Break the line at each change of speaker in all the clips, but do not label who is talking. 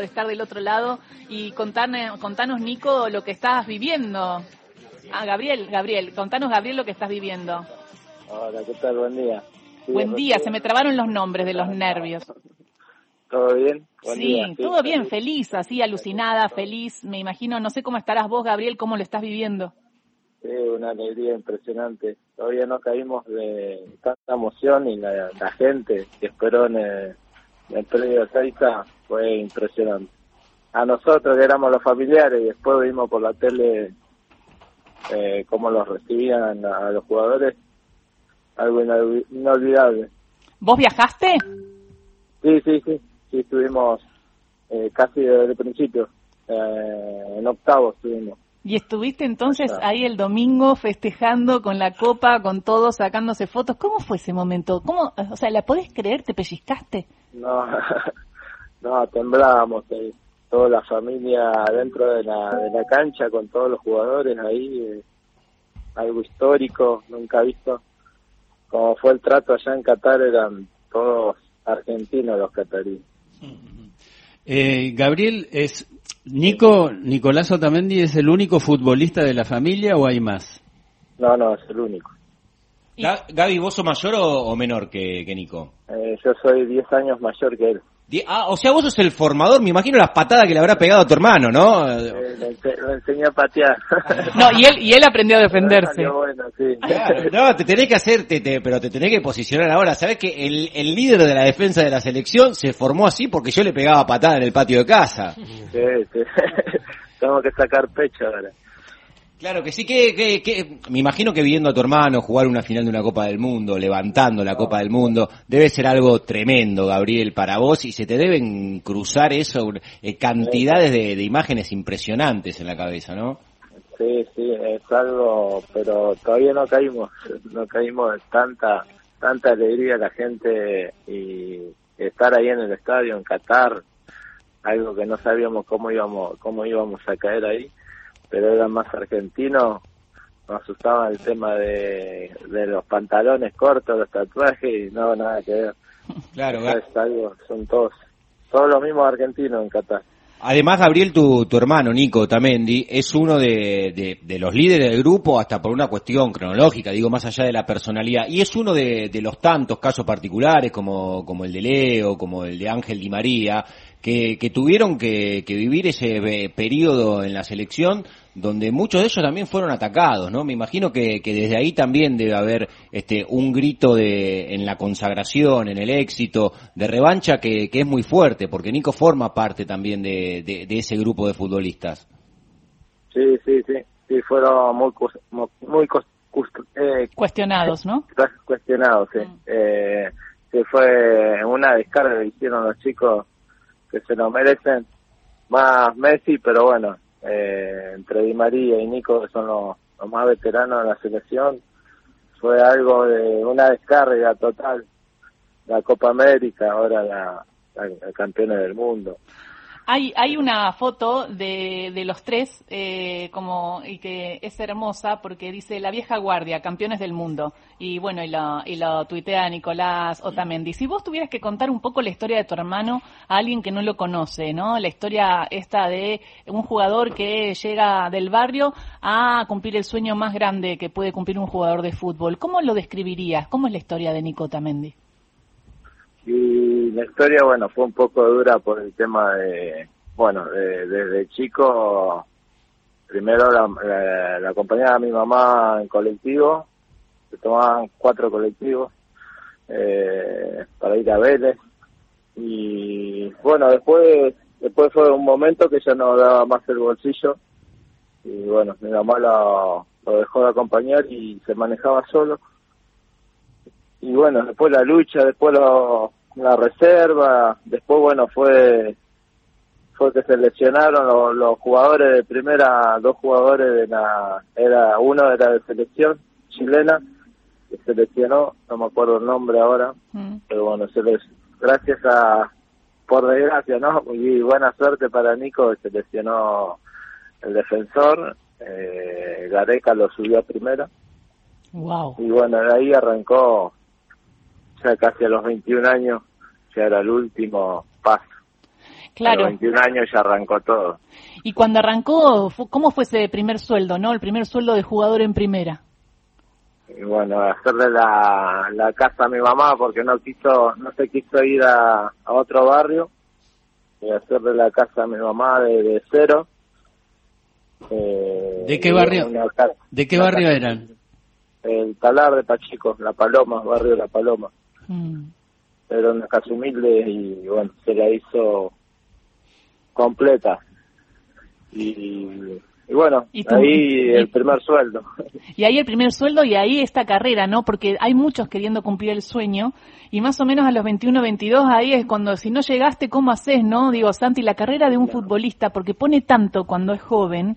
de estar del otro lado y contanos, contanos, Nico, lo que estás viviendo. Ah, Gabriel, Gabriel, contanos, Gabriel, lo que estás viviendo.
Hola, ¿qué tal? Buen día.
Buen día, se me trabaron los nombres de los nervios.
¿Todo bien?
sí, todo bien, feliz, así, alucinada, feliz. Me imagino, no sé cómo estarás vos, Gabriel, cómo lo estás viviendo.
Sí, una alegría impresionante. Todavía no caímos de tanta emoción y la, gente que esperó en el, en el predio de fue impresionante. A nosotros que éramos los familiares y después vimos por la tele eh, cómo los recibían a los jugadores, algo inolvidable.
¿Vos viajaste?
Sí, sí, sí sí estuvimos eh, casi desde el principio, eh, en octavo estuvimos.
¿Y estuviste entonces ahí el domingo festejando con la copa, con todos sacándose fotos? ¿Cómo fue ese momento? ¿Cómo, o sea, ¿la podés creer? ¿Te pellizcaste?
No, no, temblábamos, eh, toda la familia dentro de la, de la cancha con todos los jugadores ahí, algo histórico, nunca visto. Como fue el trato allá en Qatar, eran todos argentinos los cataríes.
Eh, Gabriel, es Nico, Nicolás Otamendi es el único futbolista de la familia o hay más?
No, no, es el único.
Gaby, ¿vos sos mayor o, menor que, que Nico?
Eh, yo soy 10 años mayor que él.
Ah, o sea, vos sos el formador, me imagino las patadas que le habrá pegado a tu hermano, ¿no?
Le, enseñé a patear.
No, y él, y él aprendió a defenderse.
Bueno, sí.
no, te tenés que hacer, te, pero te tenés que posicionar ahora. ¿Sabés que el, el líder de la defensa de la selección se formó así porque yo le pegaba patada en el patio de casa?
Sí, sí. Tengo que sacar pecho ahora.
Claro que sí, que, me imagino que viendo a tu hermano jugar una final de una Copa del Mundo, levantando la Copa del Mundo, debe ser algo tremendo, Gabriel, para vos, y se te deben cruzar eso, eh, cantidades de, imágenes impresionantes en la cabeza, ¿no?
Sí, sí, es algo, pero todavía no caímos, no caímos de tanta, tanta alegría la gente y estar ahí en el estadio, en Qatar, algo que no sabíamos cómo íbamos, cómo íbamos a caer ahí pero eran más argentinos, nos asustaba el tema de, de los pantalones cortos, los tatuajes, y no, nada que ver.
Claro,
son todos, todos los mismos argentinos en Qatar.
Además, Gabriel, tu, tu hermano Nico Tamendi es uno de, de, los líderes del grupo, hasta por una cuestión cronológica, digo, más allá de la personalidad, y es uno de, de los tantos casos particulares como, como el de Leo, como el de Ángel Di María, que, que tuvieron que, que vivir ese eh, periodo en la selección donde muchos de ellos también fueron atacados, ¿no? Me imagino que, que, desde ahí también debe haber este un grito de en la consagración, en el éxito, de revancha que, que es muy fuerte, porque Nico forma parte también de, de, ese grupo de futbolistas.
Sí, sí, sí, sí, fueron muy, muy,
eh, cuestionados, ¿no?
Cuestionados, sí. Mm. Eh, que fue una descarga que hicieron los chicos que se lo merecen, más Messi, pero bueno, eh, entre Di María y Nico, que son los, más veteranos de la selección, fue algo de una descarga total. La Copa América, ahora la, la, campeona del mundo.
Hay, hay una foto de, de los tres eh, como y que es hermosa porque dice la vieja guardia, campeones del mundo. Y bueno, y lo, y lo tuitea Nicolás Otamendi. Si vos tuvieras que contar un poco la historia de tu hermano a alguien que no lo conoce, ¿no? La historia esta de un jugador que llega del barrio a cumplir el sueño más grande que puede cumplir un jugador de fútbol. ¿Cómo lo describirías? ¿Cómo es la historia de Nico Otamendi?
Y la historia, bueno, fue un poco dura por el tema de, bueno, desde chico, primero la, la, acompañaba a mi mamá en colectivo, se tomaban cuatro colectivos eh, para ir a Vélez. Y bueno, después después fue un momento que ya no daba más el bolsillo y bueno, mi mamá lo, lo dejó de acompañar y se manejaba solo y bueno, después la lucha, después la reserva, después bueno, fue fue que se lesionaron los, jugadores de primera, dos jugadores de la, era uno era de selección chilena, que se lesionó, no me acuerdo el nombre ahora, mm. pero bueno, se les, gracias a, por desgracia, ¿no? Y buena suerte para Nico, se lesionó el defensor, eh, Gareca lo subió a primera.
Wow.
Y bueno, de ahí arrancó ya casi a los 21 años, ya era el último paso.
Claro.
A los 21 años ya arrancó todo.
Y cuando arrancó, ¿cómo fue ese primer sueldo, no? El primer sueldo de jugador en primera.
Y bueno, hacerle la, la casa a mi mamá porque no quiso, no se quiso ir a, a otro barrio. Y hacerle la casa a mi mamá de, de cero. Eh,
¿De qué barrio? ¿De qué barrio
casa-
eran?
El Talar de Pachico, La Paloma, barrio La Paloma.
Mm.
Era una casa humilde y bueno, se la hizo completa. Y, y bueno, ahí
¿Y-
el primer sueldo.
Y ahí el primer sueldo y ahí esta carrera, ¿no? Porque hay muchos queriendo cumplir el sueño y más o menos a los 21, 22 ahí es cuando si no llegaste, ¿cómo haces, no? Digo, Santi, la carrera de un futbolista, porque pone tanto cuando es joven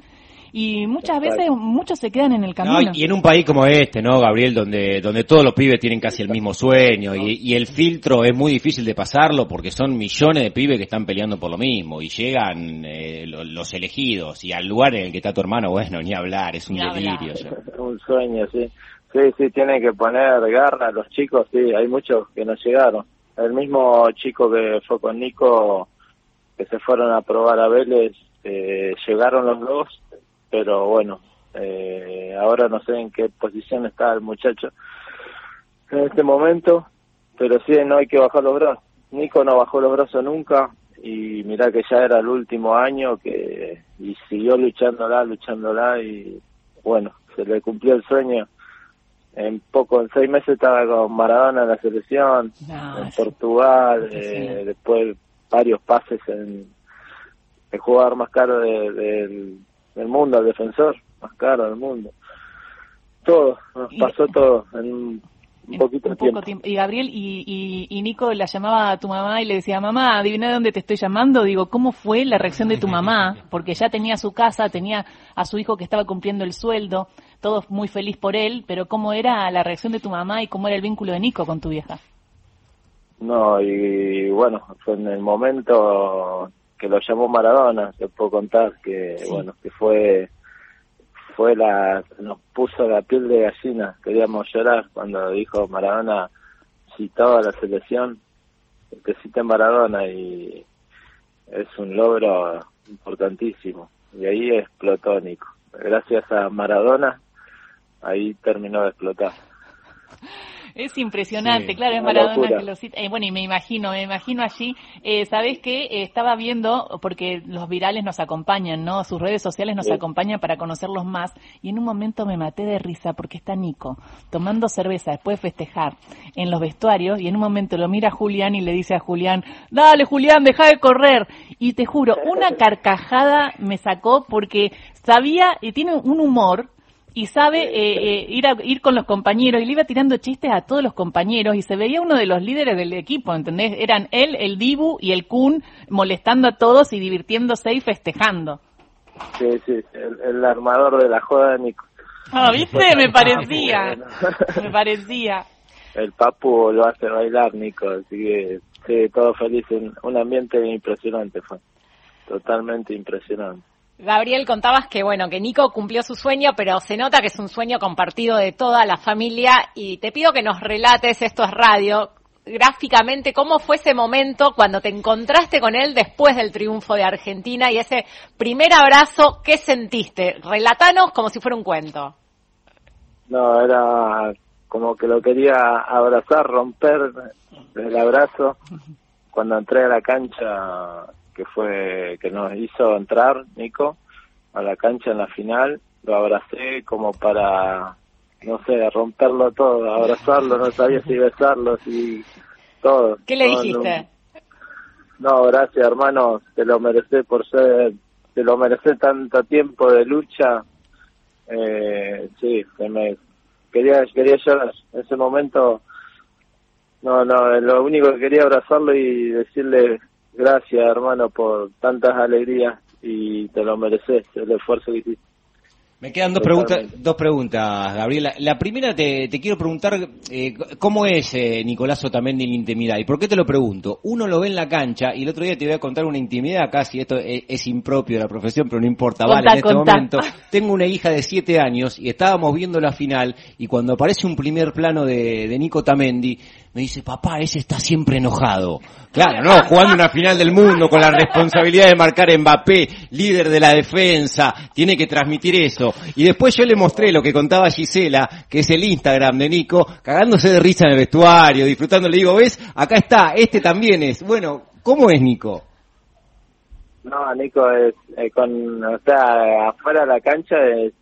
y muchas veces muchos se quedan en el
No,
camino.
y en un país como este, ¿no, Gabriel? Donde, donde todos los pibes tienen casi el mismo sueño y, y el filtro es muy difícil de pasarlo porque son millones de pibes que están peleando por lo mismo y llegan eh, lo- los elegidos y al lugar en el que está tu hermano, bueno, ni hablar, es un
Ni
delirio.
un sueño, sí. Sí, sí, tienen que poner garra los chicos, sí, hay muchos que no llegaron. El mismo chico que fue con Nico, que se fueron a probar a Vélez, eh, llegaron los dos, pero bueno, eh, ahora no sé en qué posición está el muchacho en este momento, pero sí, no hay que bajar los brazos. Nico no bajó los brazos nunca y mirá que ya era el último año que y siguió luchándola, luchándola y bueno, se le cumplió el sueño. En poco, en seis meses estaba con Maradona en la selección,
No,
en Portugal, eh, después varios pases en el jugador más caro de- del, del mundo, el defensor más caro del mundo. Todo, nos
Y-
pasó todo en un, poquito de tiempo.
tiempo. Y Gabriel y, y, y Nico la llamaba a tu mamá y le decía, mamá, adivina de dónde te estoy llamando. Digo, ¿cómo fue la reacción de tu mamá? Porque ya tenía su casa, tenía a su hijo que estaba cumpliendo el sueldo, todo muy feliz por él, pero ¿cómo era la reacción de tu mamá y cómo era el vínculo de Nico con tu vieja?
No, y bueno, fue en el momento que lo llamó Maradona, te puedo contar que,
Sí.
bueno, que fue, fue la, nos puso la piel de gallina, queríamos llorar cuando dijo Maradona citaba a la selección, que cite Maradona y es un logro importantísimo. Y ahí explotó Nico. Gracias a Maradona, ahí terminó de explotar.
Es impresionante,
Sí,
claro, es Maradona
locura.
que lo cita. Eh, bueno, y me imagino, me imagino allí, eh, ¿sabés qué? Eh, estaba viendo, porque los virales nos acompañan, ¿no? Sus redes sociales nos
Sí.
acompañan para conocerlos más, y en un momento me maté de risa porque está Nico tomando cerveza después de festejar en los vestuarios, y en un momento lo mira Julián y le dice a Julián, dale Julián, deja de correr. Y te juro, una carcajada me sacó porque sabía, y tiene un humor, y sabe eh, eh, ir a, ir con los compañeros y le iba tirando chistes a todos los compañeros y se veía uno de los líderes del equipo, ¿entendés? Eran él, el Dibu y el Kun molestando a todos y divirtiéndose y festejando.
Sí, sí, el, el armador de la joda de Nico.
Ah, ¿viste? Me parecía. Me parecía.
El Papu lo hace bailar, Nico, así que sí, todo feliz, un, un ambiente impresionante fue, totalmente impresionante.
Gabriel, contabas que bueno, que Nico cumplió su sueño, pero se nota que es un sueño compartido de toda la familia y te pido que nos relates, esto es radio, gráficamente, cómo fue ese momento cuando te encontraste con él después del triunfo de Argentina y ese primer abrazo, ¿qué sentiste? Relatanos como si fuera un cuento.
No, era como que lo quería abrazar, romper el abrazo. Cuando entré a la cancha, que fue que nos hizo entrar Nico a la cancha en la final, lo abracé como para, no sé, romperlo todo, abrazarlo, no sabía si besarlo, si todo.
¿Qué le
todo
dijiste?
un- No, gracias hermano, te lo mereces por ser, te lo mereces tanto tiempo de lucha. Eh, sí, se me quería quería llorar. En ese momento, no, no, lo único que quería abrazarlo y decirle gracias hermano por tantas alegrías y te lo mereces el esfuerzo que hiciste.
Me quedan dos preguntas, dos preguntas, Gabriela. La primera te, te quiero preguntar eh, cómo es eh, Nicolás Otamendi en la intimidad. ¿Y por qué te lo pregunto? Uno lo ve en la cancha y el otro día te voy a contar una intimidad casi, esto es, es impropio de la profesión, pero no importa,
Contá,
vale, en este
contá.
momento. Tengo una hija de siete años y estábamos viendo la final y cuando aparece un primer plano de, de Nico Tamendi, me dice, papá, ese está siempre enojado. Claro, no, jugando una final del mundo con la responsabilidad de marcar Mbappé, líder de la defensa, tiene que transmitir eso. Y después yo le mostré lo que contaba Gisela, que es el Instagram de Nico, cagándose de risa en el vestuario, disfrutando, le digo, ves, acá está, este también es. Bueno, ¿cómo es Nico?
No, Nico es eh, con, o sea, afuera de la cancha es,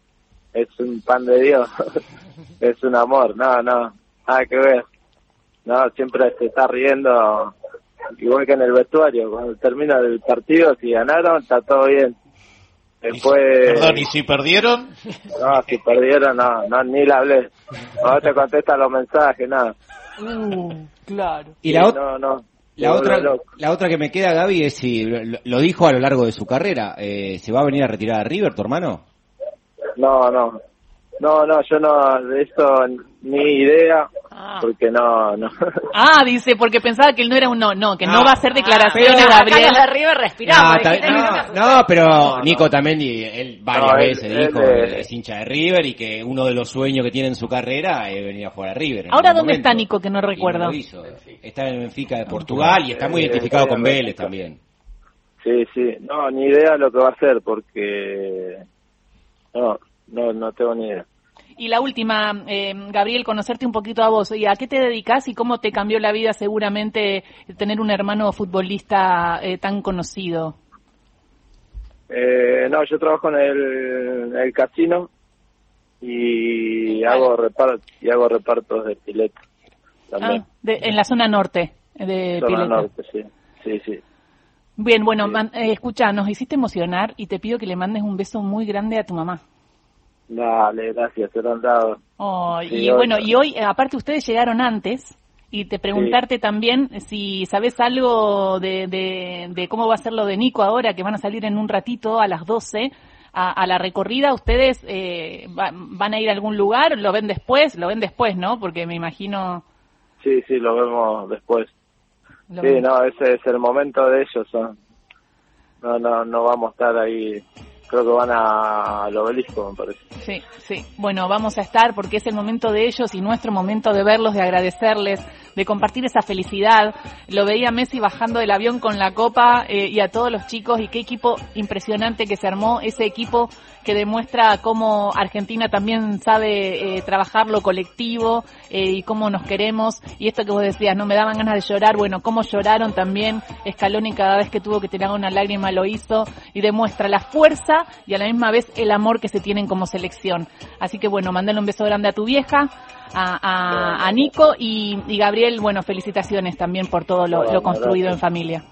es un pan de Dios, es un amor, no, no, nada que ver. No, siempre se está riendo, igual que en el vestuario, cuando termina el partido, si ganaron, está todo bien. Después...
Perdón, ¿y si perdieron?
No, si perdieron, no, no, ni la hablé. No te contesta los mensajes, nada.
Uh, claro.
Y la,
Sí, no, no.
la otra, la otra que me queda, Gaby, es si lo, lo dijo a lo largo de su carrera, eh, ¿se va a venir a retirar a River, tu hermano?
No, no. No, no, yo no, de eso ni idea,
Ah.
porque no, no.
Ah, dice, porque pensaba que él no era un no, no, que no,
No.
va a hacer declaraciones,
Pero acá
Gabriel.
los de River respiramos.
No,
que
no, no, pero Nico también, y él varias
No, él-
veces
él,
dijo,
eh,
es hincha de River y que uno de los sueños que tiene en su carrera es venir a jugar a River.
Ahora, ¿dónde está. Nico, que no recuerdo?
hizo. Está en el Benfica de Portugal y está muy
Eh,
identificado con
sí,
Vélez también.
Sí, sí, no, ni idea lo que va a hacer, porque no, no, no tengo ni idea.
Y la última, eh, Gabriel, conocerte un poquito a vos. ¿Y a qué te dedicas y cómo te cambió la vida seguramente tener un hermano futbolista eh, tan conocido?
Eh, no, yo trabajo en el, casino y hago reparto y hago repartos de pileta también.
Ah, de- en la zona norte de
Zona
Pileta.
norte, sí, sí, sí.
Bien, bueno,
Sí.
man- eh, escucha, nos hiciste emocionar y te pido que le mandes un beso muy grande a tu mamá.
Dale, gracias, se lo han dado.
Oh,
Sí,
y
hoy-
bueno, y hoy, aparte ustedes llegaron antes, y te preguntarte también si sabes algo de, de, de cómo va a ser lo de Nico ahora, que van a salir en un ratito a las 12 a, a la recorrida. ¿Ustedes eh, va- van a ir a algún lugar? ¿Lo ven después? Lo ven después, ¿no? Porque me imagino...
Sí, sí, lo vemos después.
lo
Sí, no, ese es el momento de ellos. No, no, no vamos a estar ahí. Creo que van a- al obelisco, me parece.
Sí, sí. Bueno, vamos a estar porque es el momento de ellos y nuestro momento de verlos, de agradecerles, de compartir esa felicidad. Lo veía Messi bajando del avión con la copa eh, y a todos los chicos y qué equipo impresionante que se armó, ese equipo que demuestra cómo Argentina también sabe eh, trabajar lo colectivo eh, y cómo nos queremos. Y esto que vos decías, no me daban ganas de llorar, bueno, cómo lloraron también Scaloni cada vez que tuvo que tirar una lágrima lo hizo y demuestra la fuerza y a la misma vez el amor que se tienen como selección. Así que bueno, mandale un beso grande a tu vieja, a, a, a Nico y, y Gabriel, bueno, felicitaciones también por todo lo,
Bueno,
lo construido
gracias.
en familia.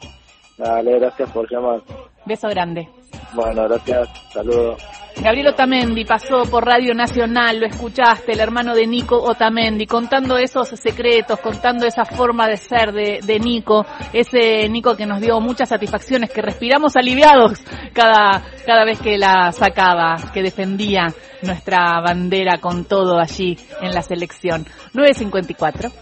Dale, gracias por llamar.
Beso grande.
Bueno, gracias. Saludos.
Gabriel Otamendi pasó por Radio Nacional, lo escuchaste, el hermano de Nico Otamendi, contando esos secretos, contando esa forma de ser de, de Nico, ese Nico que nos dio muchas satisfacciones, que respiramos aliviados cada, cada vez que la sacaba, que defendía nuestra bandera con todo allí en la selección. 954.